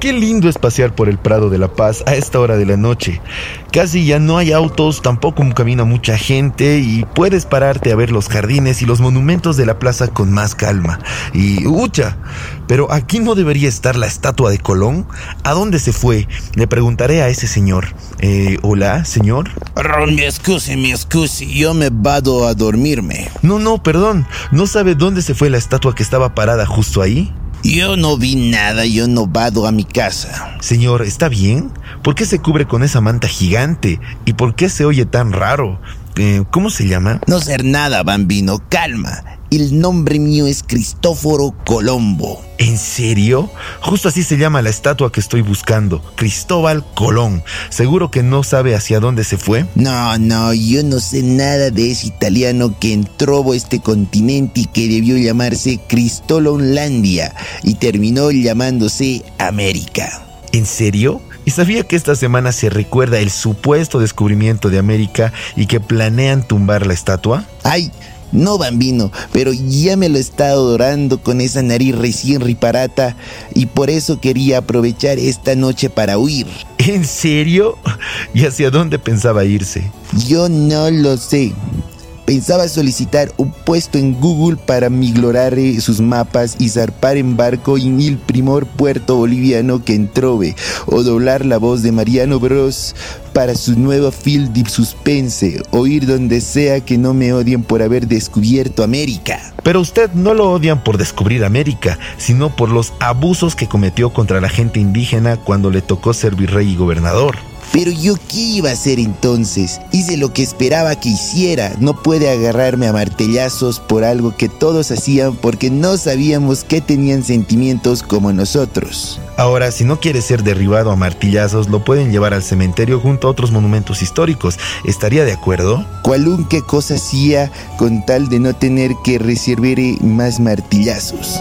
qué lindo es pasear por el Prado de la Paz a esta hora de la noche. Casi ya no hay autos, tampoco camina mucha gente y puedes pararte a ver los jardines y los monumentos de la plaza con más calma. Y, ucha, pero aquí no debería estar la estatua de Colón. ¿A dónde se fue? Le preguntaré a ese señor. Eh, hola, señor. Mi excusi, mi excusi, yo me vado a dormirme. No, no, perdón. ¿No sabe dónde se fue la estatua que estaba parada justo ahí? Yo no vi nada, yo no vado a mi casa. Señor, ¿está bien? ¿Por qué se cubre con esa manta gigante? ¿Y por qué se oye tan raro? Eh, ¿Cómo se llama? No ser nada, bambino, calma. El nombre mío es Cristóforo Colombo. ¿En serio? Justo así se llama la estatua que estoy buscando, Cristóbal Colón. ¿Seguro que no sabe hacia dónde se fue? No, no, yo no sé nada de ese italiano que entró a este continente y que debió llamarse Cristolonlandia y terminó llamándose América. ¿En serio? ¿Y sabía que esta semana se recuerda el supuesto descubrimiento de América y que planean tumbar la estatua? ¡Ay! No, bambino, pero ya me lo he estado adorando con esa nariz recién riparata y por eso quería aprovechar esta noche para huir. ¿En serio? ¿Y hacia dónde pensaba irse? Yo no lo sé. Pensaba solicitar un puesto en Google para miglorar sus mapas y zarpar en barco en el primer puerto boliviano que entrove, o doblar la voz de Mariano Bros para su nuevo film de suspense, o ir donde sea que no me odien por haber descubierto América. Pero usted no lo odian por descubrir América, sino por los abusos que cometió contra la gente indígena cuando le tocó ser virrey y gobernador. Pero yo qué iba a hacer entonces? Hice lo que esperaba que hiciera. No puede agarrarme a martellazos por algo que todos hacían porque no sabíamos que tenían sentimientos como nosotros. Ahora, si no quiere ser derribado a martillazos, lo pueden llevar al cementerio junto a otros monumentos históricos. ¿Estaría de acuerdo? ¿Cuál qué cosa hacía con tal de no tener que recibir más martillazos?